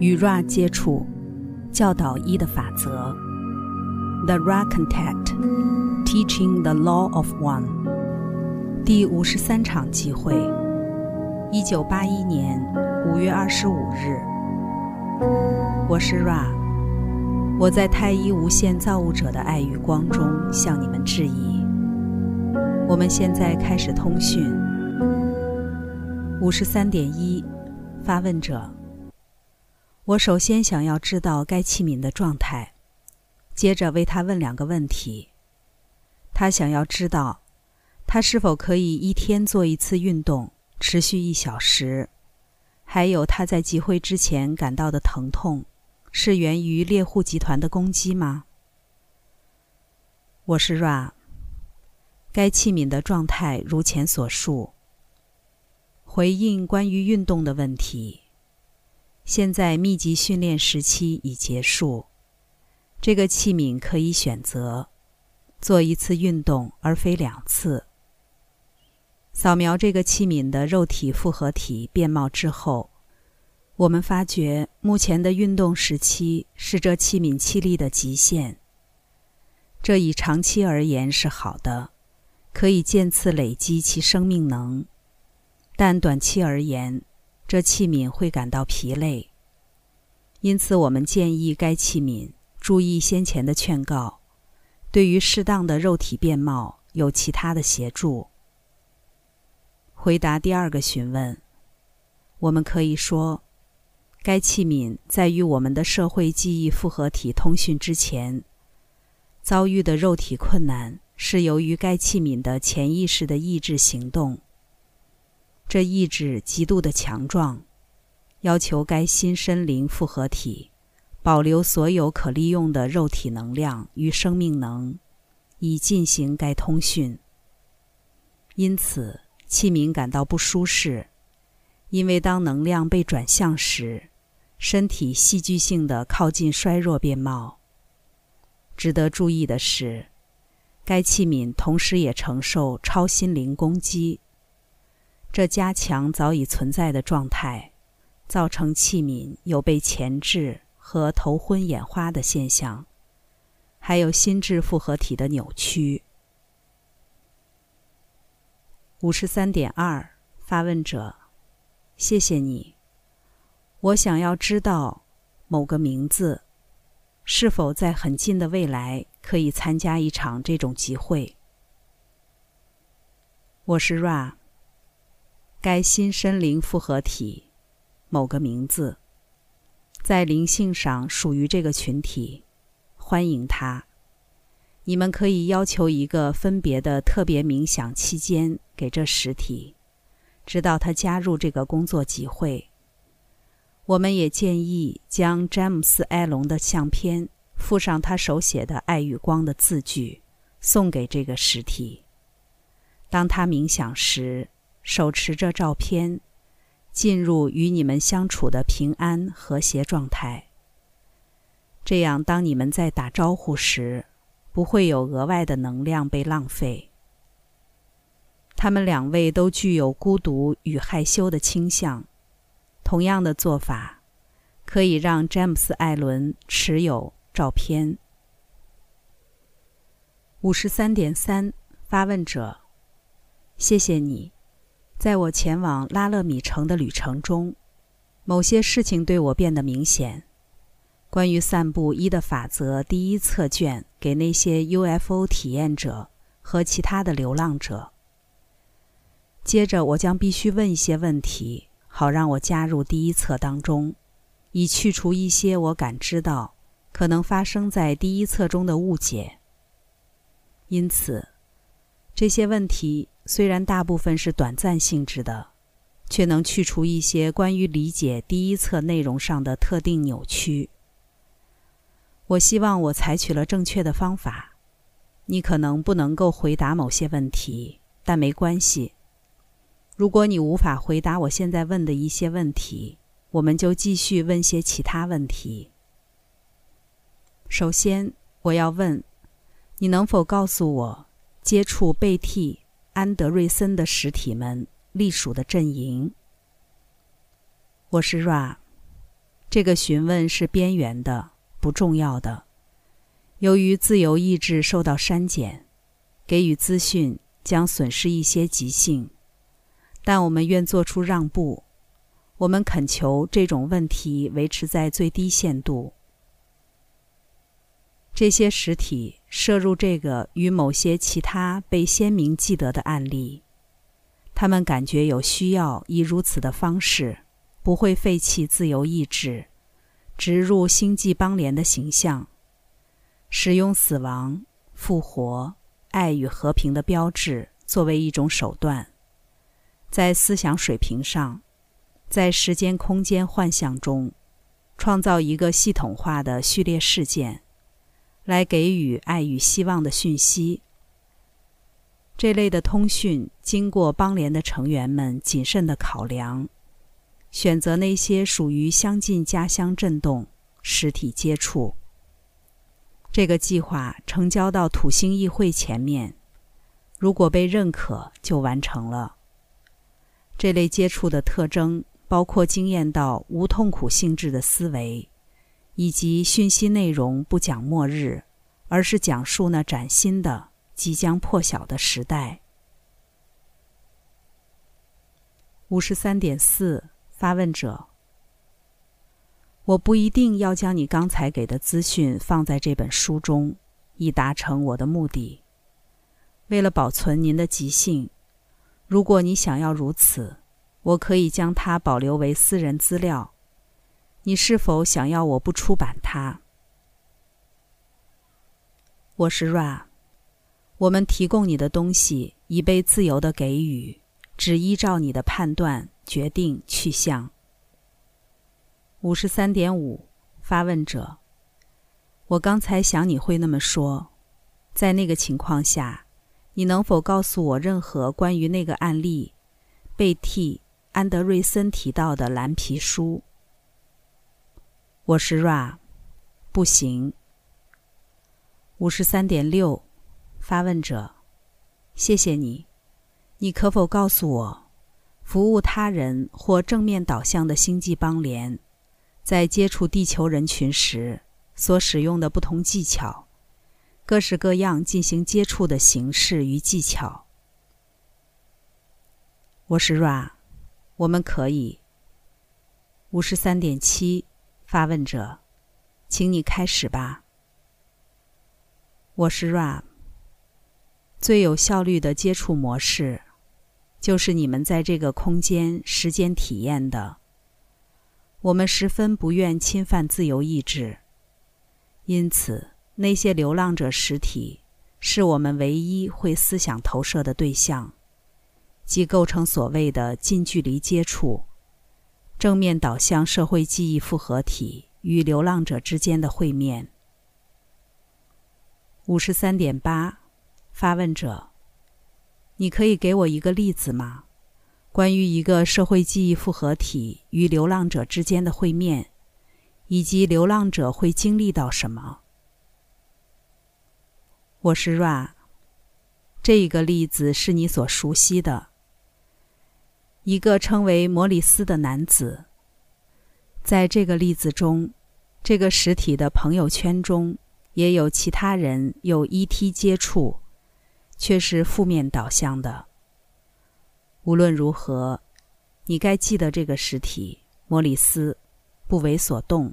与 Ra 接触，教导一的法则。The Ra Contact, Teaching the Law of One。第五十三场集会，一九八一年五月二十五日。我是 Ra，我在太一无限造物者的爱与光中向你们致意。我们现在开始通讯。五十三点一，发问者。我首先想要知道该器皿的状态，接着为他问两个问题。他想要知道，他是否可以一天做一次运动，持续一小时？还有他在集会之前感到的疼痛，是源于猎户集团的攻击吗？我是 Ra。该器皿的状态如前所述。回应关于运动的问题。现在密集训练时期已结束，这个器皿可以选择做一次运动，而非两次。扫描这个器皿的肉体复合体变貌之后，我们发觉目前的运动时期是这器皿气力的极限。这以长期而言是好的，可以渐次累积其生命能，但短期而言。这器皿会感到疲累，因此我们建议该器皿注意先前的劝告，对于适当的肉体变貌有其他的协助。回答第二个询问，我们可以说，该器皿在与我们的社会记忆复合体通讯之前，遭遇的肉体困难是由于该器皿的潜意识的意志行动。这意志极度的强壮，要求该新身灵复合体保留所有可利用的肉体能量与生命能，以进行该通讯。因此，器皿感到不舒适，因为当能量被转向时，身体戏剧性的靠近衰弱面貌。值得注意的是，该器皿同时也承受超心灵攻击。这加强早已存在的状态，造成器皿有被钳制和头昏眼花的现象，还有心智复合体的扭曲。五十三点二，发问者，谢谢你。我想要知道某个名字是否在很近的未来可以参加一场这种集会。我是 Ra。该新身灵复合体，某个名字，在灵性上属于这个群体，欢迎他。你们可以要求一个分别的特别冥想期间给这实体，直到他加入这个工作集会。我们也建议将詹姆斯·埃隆的相片附上他手写的“爱与光”的字句，送给这个实体。当他冥想时。手持着照片，进入与你们相处的平安和谐状态。这样，当你们在打招呼时，不会有额外的能量被浪费。他们两位都具有孤独与害羞的倾向。同样的做法，可以让詹姆斯·艾伦持有照片。五十三点三，发问者，谢谢你。在我前往拉勒米城的旅程中，某些事情对我变得明显。关于散布一的法则第一册卷给那些 UFO 体验者和其他的流浪者。接着，我将必须问一些问题，好让我加入第一册当中，以去除一些我感知到可能发生在第一册中的误解。因此，这些问题。虽然大部分是短暂性质的，却能去除一些关于理解第一册内容上的特定扭曲。我希望我采取了正确的方法。你可能不能够回答某些问题，但没关系。如果你无法回答我现在问的一些问题，我们就继续问些其他问题。首先，我要问：你能否告诉我接触贝蒂？安德瑞森的实体们隶属的阵营。我是 Ra，这个询问是边缘的、不重要的。由于自由意志受到删减，给予资讯将损失一些即兴，但我们愿做出让步。我们恳求这种问题维持在最低限度。这些实体摄入这个与某些其他被鲜明记得的案例，他们感觉有需要以如此的方式，不会废弃自由意志，植入星际邦联的形象，使用死亡、复活、爱与和平的标志作为一种手段，在思想水平上。在时间空间幻象中，创造一个系统化的序列事件，来给予爱与希望的讯息。这类的通讯经过邦联的成员们谨慎的考量，选择那些属于相近家乡震动实体接触。这个计划成交到土星议会前面，如果被认可，就完成了。这类接触的特征。包括经验到无痛苦性质的思维，以及讯息内容不讲末日，而是讲述那崭新的、即将破晓的时代。五十三点四，发问者：我不一定要将你刚才给的资讯放在这本书中，以达成我的目的。为了保存您的即兴，如果你想要如此。我可以将它保留为私人资料。你是否想要我不出版它？我是 Ra。我们提供你的东西已被自由的给予，只依照你的判断决定去向。五十三点五，发问者。我刚才想你会那么说。在那个情况下，你能否告诉我任何关于那个案例？被替。安德瑞森提到的蓝皮书。我是 Ra，不行。五十三点六，发问者，谢谢你。你可否告诉我，服务他人或正面导向的星际邦联，在接触地球人群时所使用的不同技巧，各式各样进行接触的形式与技巧？我是 Ra。我们可以。五十三点七，发问者，请你开始吧。我是 Ram。最有效率的接触模式，就是你们在这个空间、时间体验的。我们十分不愿侵犯自由意志，因此那些流浪者实体是我们唯一会思想投射的对象。即构成所谓的近距离接触、正面导向社会记忆复合体与流浪者之间的会面。五十三点八，发问者，你可以给我一个例子吗？关于一个社会记忆复合体与流浪者之间的会面，以及流浪者会经历到什么？我是 Ra，这个例子是你所熟悉的。一个称为摩里斯的男子，在这个例子中，这个实体的朋友圈中也有其他人有 ET 接触，却是负面导向的。无论如何，你该记得这个实体摩里斯不为所动，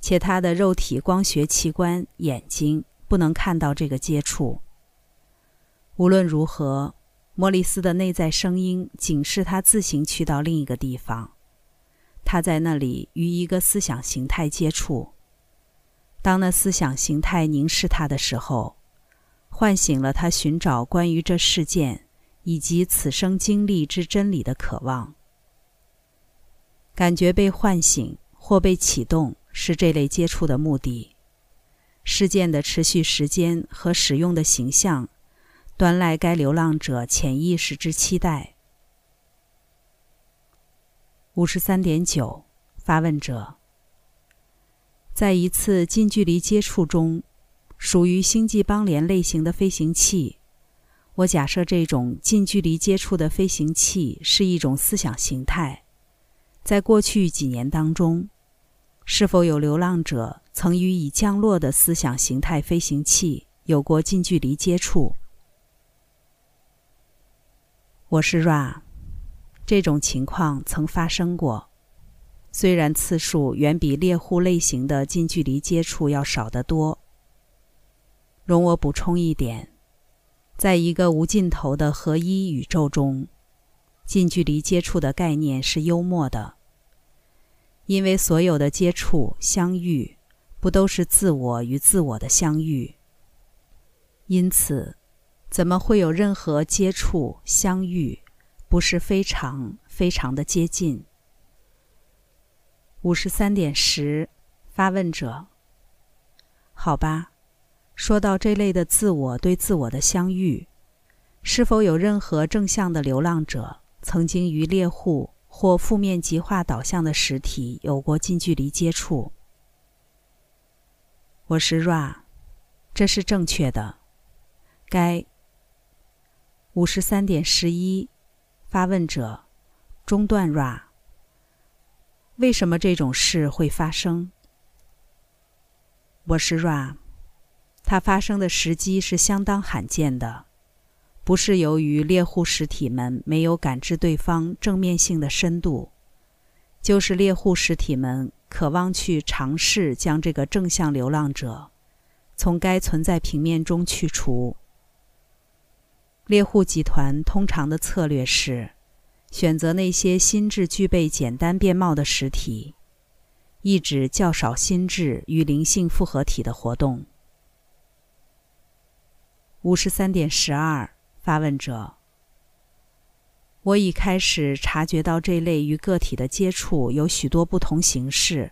且他的肉体光学器官眼睛不能看到这个接触。无论如何。莫里斯的内在声音警示他自行去到另一个地方。他在那里与一个思想形态接触。当那思想形态凝视他的时候，唤醒了他寻找关于这事件以及此生经历之真理的渴望。感觉被唤醒或被启动是这类接触的目的。事件的持续时间和使用的形象。端赖该流浪者潜意识之期待。五十三点九，发问者，在一次近距离接触中，属于星际邦联类型的飞行器，我假设这种近距离接触的飞行器是一种思想形态。在过去几年当中，是否有流浪者曾与已降落的思想形态飞行器有过近距离接触？我是 Ra，这种情况曾发生过，虽然次数远比猎户类型的近距离接触要少得多。容我补充一点，在一个无尽头的合一宇宙中，近距离接触的概念是幽默的。因为所有的接触、相遇，不都是自我与自我的相遇？因此，怎么会有任何接触、相遇，不是非常非常的接近？五十三点十，发问者。好吧，说到这类的自我对自我的相遇，是否有任何正向的流浪者曾经与猎户？或负面极化导向的实体有过近距离接触。我是 Ra，这是正确的。该五十三点十一，发问者中断 Ra。为什么这种事会发生？我是 Ra，它发生的时机是相当罕见的。不是由于猎户实体们没有感知对方正面性的深度，就是猎户实体们渴望去尝试将这个正向流浪者从该存在平面中去除。猎户集团通常的策略是选择那些心智具备简单面貌的实体，抑制较少心智与灵性复合体的活动。五十三点十二。发问者：我已开始察觉到这类与个体的接触有许多不同形式。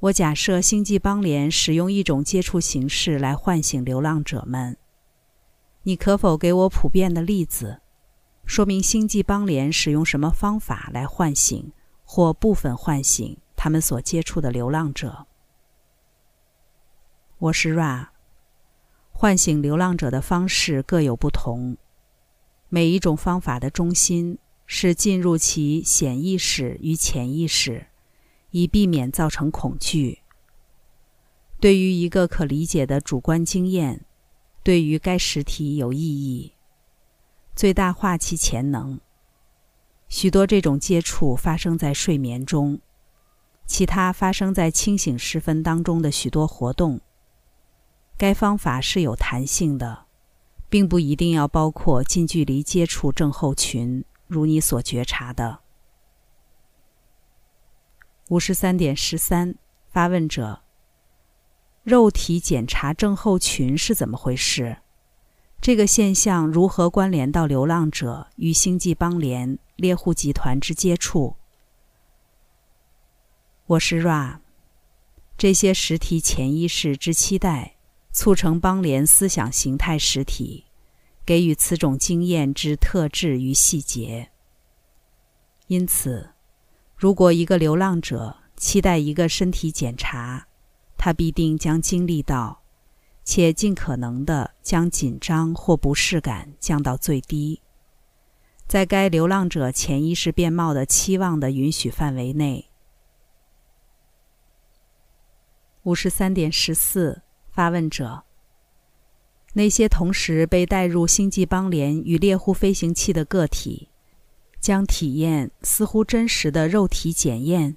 我假设星际邦联使用一种接触形式来唤醒流浪者们。你可否给我普遍的例子，说明星际邦联使用什么方法来唤醒或部分唤醒他们所接触的流浪者？我是 Ra。唤醒流浪者的方式各有不同，每一种方法的中心是进入其显意识与潜意识，以避免造成恐惧。对于一个可理解的主观经验，对于该实体有意义，最大化其潜能。许多这种接触发生在睡眠中，其他发生在清醒时分当中的许多活动。该方法是有弹性的，并不一定要包括近距离接触症候群，如你所觉察的。五十三点十三，发问者：肉体检查症候群是怎么回事？这个现象如何关联到流浪者与星际邦联猎户集团之接触？我是 Ra，这些实体潜意识之期待。促成邦联思想形态实体给予此种经验之特质与细节。因此，如果一个流浪者期待一个身体检查，他必定将经历到，且尽可能的将紧张或不适感降到最低，在该流浪者潜意识面貌的期望的允许范围内。五十三点十四。发问者：那些同时被带入星际邦联与猎户飞行器的个体，将体验似乎真实的肉体检验。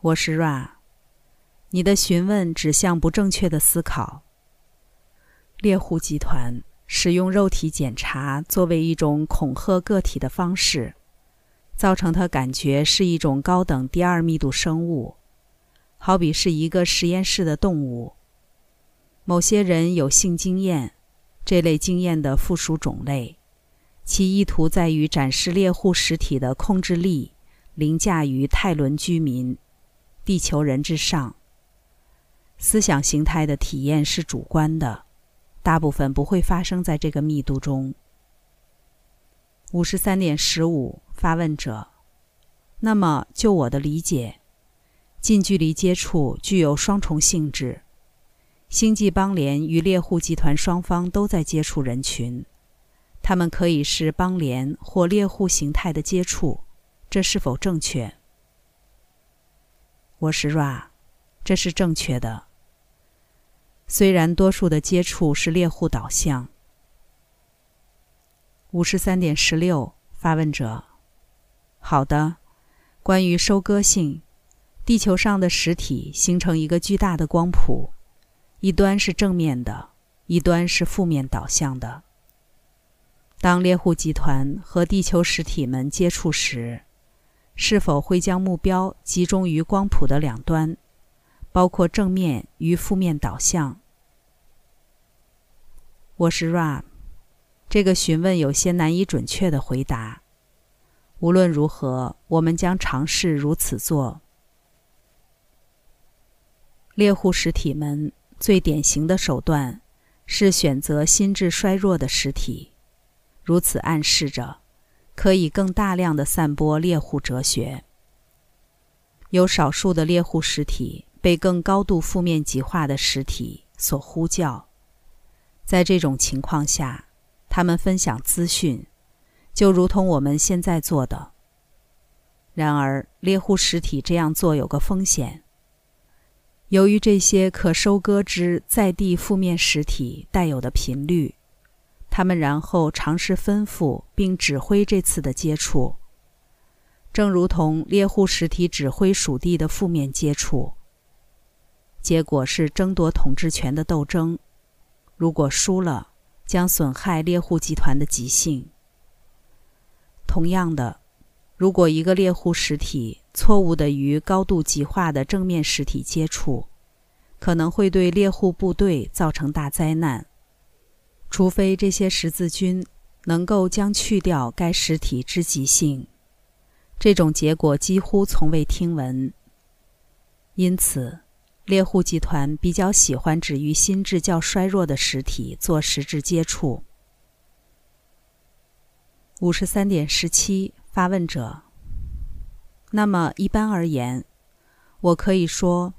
我是 Ra，你的询问指向不正确的思考。猎户集团使用肉体检查作为一种恐吓个体的方式，造成他感觉是一种高等第二密度生物，好比是一个实验室的动物。某些人有性经验，这类经验的附属种类，其意图在于展示猎户实体的控制力凌驾于泰伦居民、地球人之上。思想形态的体验是主观的，大部分不会发生在这个密度中。五十三点十五，发问者。那么，就我的理解，近距离接触具有双重性质。星际邦联与猎户集团双方都在接触人群，他们可以是邦联或猎户形态的接触，这是否正确？我是 Ra，这是正确的。虽然多数的接触是猎户导向。五十三点十六，发问者：好的，关于收割性，地球上的实体形成一个巨大的光谱，一端是正面的，一端是负面导向的。当猎户集团和地球实体们接触时，是否会将目标集中于光谱的两端，包括正面与负面导向？我是 Ram。这个询问有些难以准确的回答。无论如何，我们将尝试如此做。猎户实体们最典型的手段是选择心智衰弱的实体，如此暗示着可以更大量的散播猎户哲学。有少数的猎户实体被更高度负面极化的实体所呼叫，在这种情况下。他们分享资讯，就如同我们现在做的。然而，猎户实体这样做有个风险：由于这些可收割之在地负面实体带有的频率，他们然后尝试吩咐并指挥这次的接触，正如同猎户实体指挥属地的负面接触。结果是争夺统治权的斗争。如果输了，将损害猎户集团的极性。同样的，如果一个猎户实体错误地与高度极化的正面实体接触，可能会对猎户部队造成大灾难。除非这些十字军能够将去掉该实体之极性，这种结果几乎从未听闻。因此。猎户集团比较喜欢只与心智较衰弱的实体做实质接触。五十三点十七，发问者。那么一般而言，我可以说，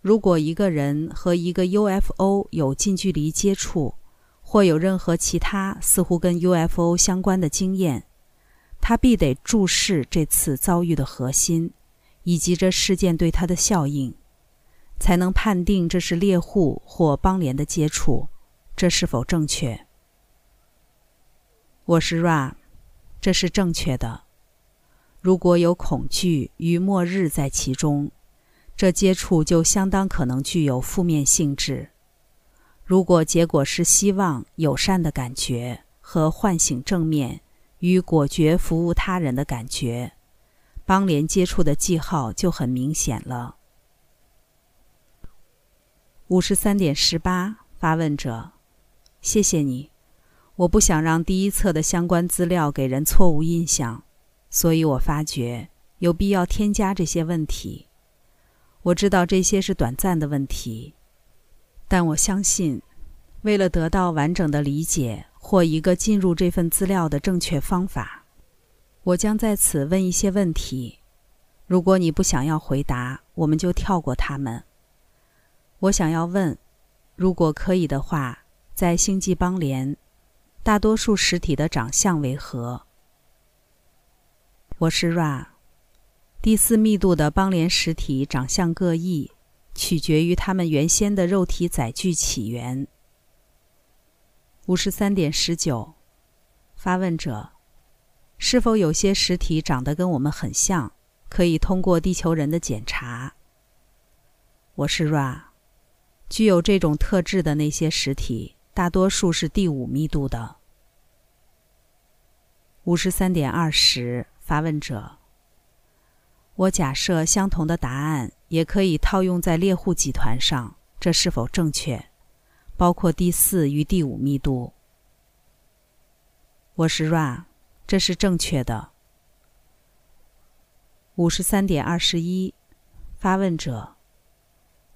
如果一个人和一个 UFO 有近距离接触，或有任何其他似乎跟 UFO 相关的经验，他必得注视这次遭遇的核心，以及这事件对他的效应。才能判定这是猎户或邦联的接触，这是否正确？我是 Ra，这是正确的。如果有恐惧与末日在其中，这接触就相当可能具有负面性质。如果结果是希望、友善的感觉和唤醒正面与果决服务他人的感觉，邦联接触的记号就很明显了。五十三点十八，发问者，谢谢你。我不想让第一册的相关资料给人错误印象，所以我发觉有必要添加这些问题。我知道这些是短暂的问题，但我相信，为了得到完整的理解或一个进入这份资料的正确方法，我将在此问一些问题。如果你不想要回答，我们就跳过它们。我想要问，如果可以的话，在星际邦联，大多数实体的长相为何？我是 Ra，第四密度的邦联实体长相各异，取决于它们原先的肉体载具起源。五十三点十九，发问者，是否有些实体长得跟我们很像，可以通过地球人的检查？我是 Ra。具有这种特质的那些实体，大多数是第五密度的。五十三点二十，发问者。我假设相同的答案也可以套用在猎户集团上，这是否正确？包括第四与第五密度。我是 Ra，这是正确的。五十三点二十一，发问者。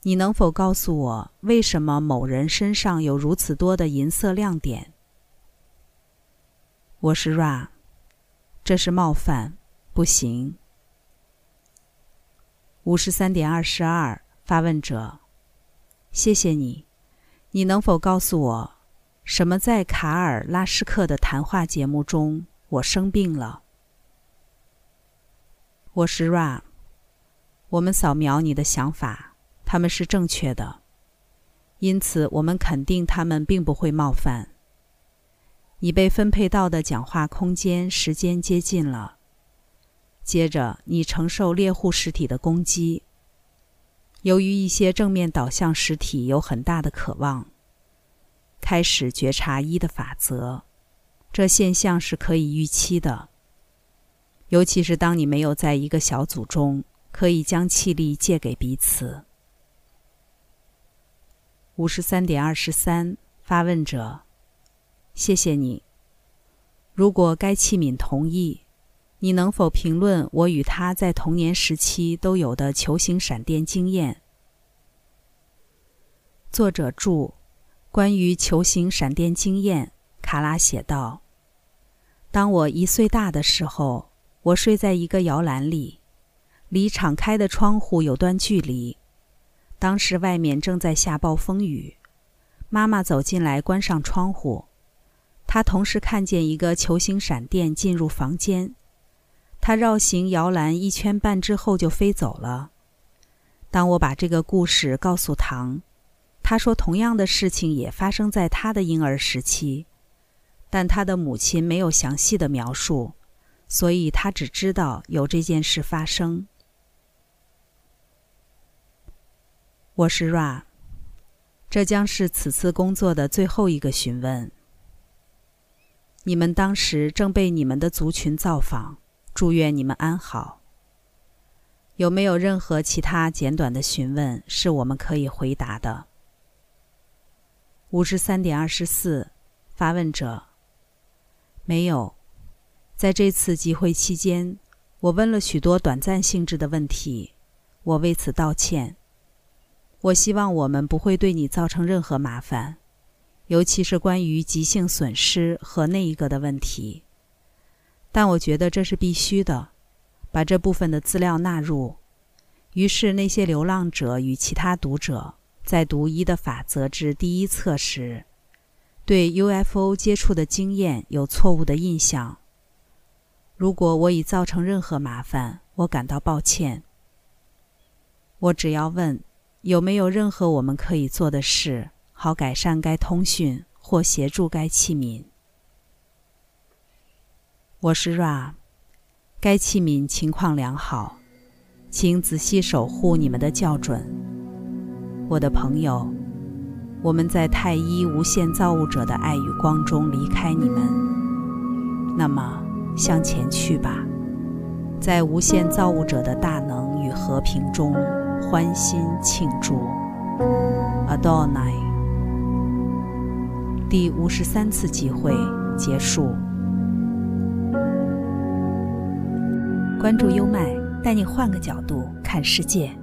你能否告诉我，为什么某人身上有如此多的银色亮点？我是 Ra，这是冒犯，不行。五十三点二十二，发问者，谢谢你。你能否告诉我，什么在卡尔拉什克的谈话节目中，我生病了？我是 Ra。我们扫描你的想法，他们是正确的，因此我们肯定他们并不会冒犯。已被分配到的讲话空间时间接近了。接着，你承受猎户实体的攻击。由于一些正面导向实体有很大的渴望，开始觉察一的法则，这现象是可以预期的。尤其是当你没有在一个小组中，可以将气力借给彼此。五十三点二十三，发问者。谢谢你。如果该器皿同意，你能否评论我与他在童年时期都有的球形闪电经验？作者注：关于球形闪电经验，卡拉写道：“当我一岁大的时候，我睡在一个摇篮里，离敞开的窗户有段距离。当时外面正在下暴风雨，妈妈走进来，关上窗户。”她同时看见一个球形闪电进入房间，他绕行摇篮一圈半之后就飞走了。当我把这个故事告诉唐，他说同样的事情也发生在他的婴儿时期，但他的母亲没有详细的描述，所以他只知道有这件事发生。我是 Ra，这将是此次工作的最后一个询问。你们当时正被你们的族群造访，祝愿你们安好。有没有任何其他简短的询问是我们可以回答的？五十三点二十四，发问者。没有，在这次集会期间，我问了许多短暂性质的问题，我为此道歉。我希望我们不会对你造成任何麻烦。尤其是关于急性损失和那一个的问题，但我觉得这是必须的，把这部分的资料纳入。于是，那些流浪者与其他读者在读《一的法则》之第一册时，对 UFO 接触的经验有错误的印象。如果我已造成任何麻烦，我感到抱歉。我只要问，有没有任何我们可以做的事？好改善该通讯或协助该器皿。我是 Ra，该器皿情况良好，请仔细守护你们的校准。我的朋友，我们在太一无限造物者的爱与光中离开你们。那么向前去吧，在无限造物者的大能与和平中欢欣庆祝。Adonai。第五十三次集会结束。关注优麦，带你换个角度看世界。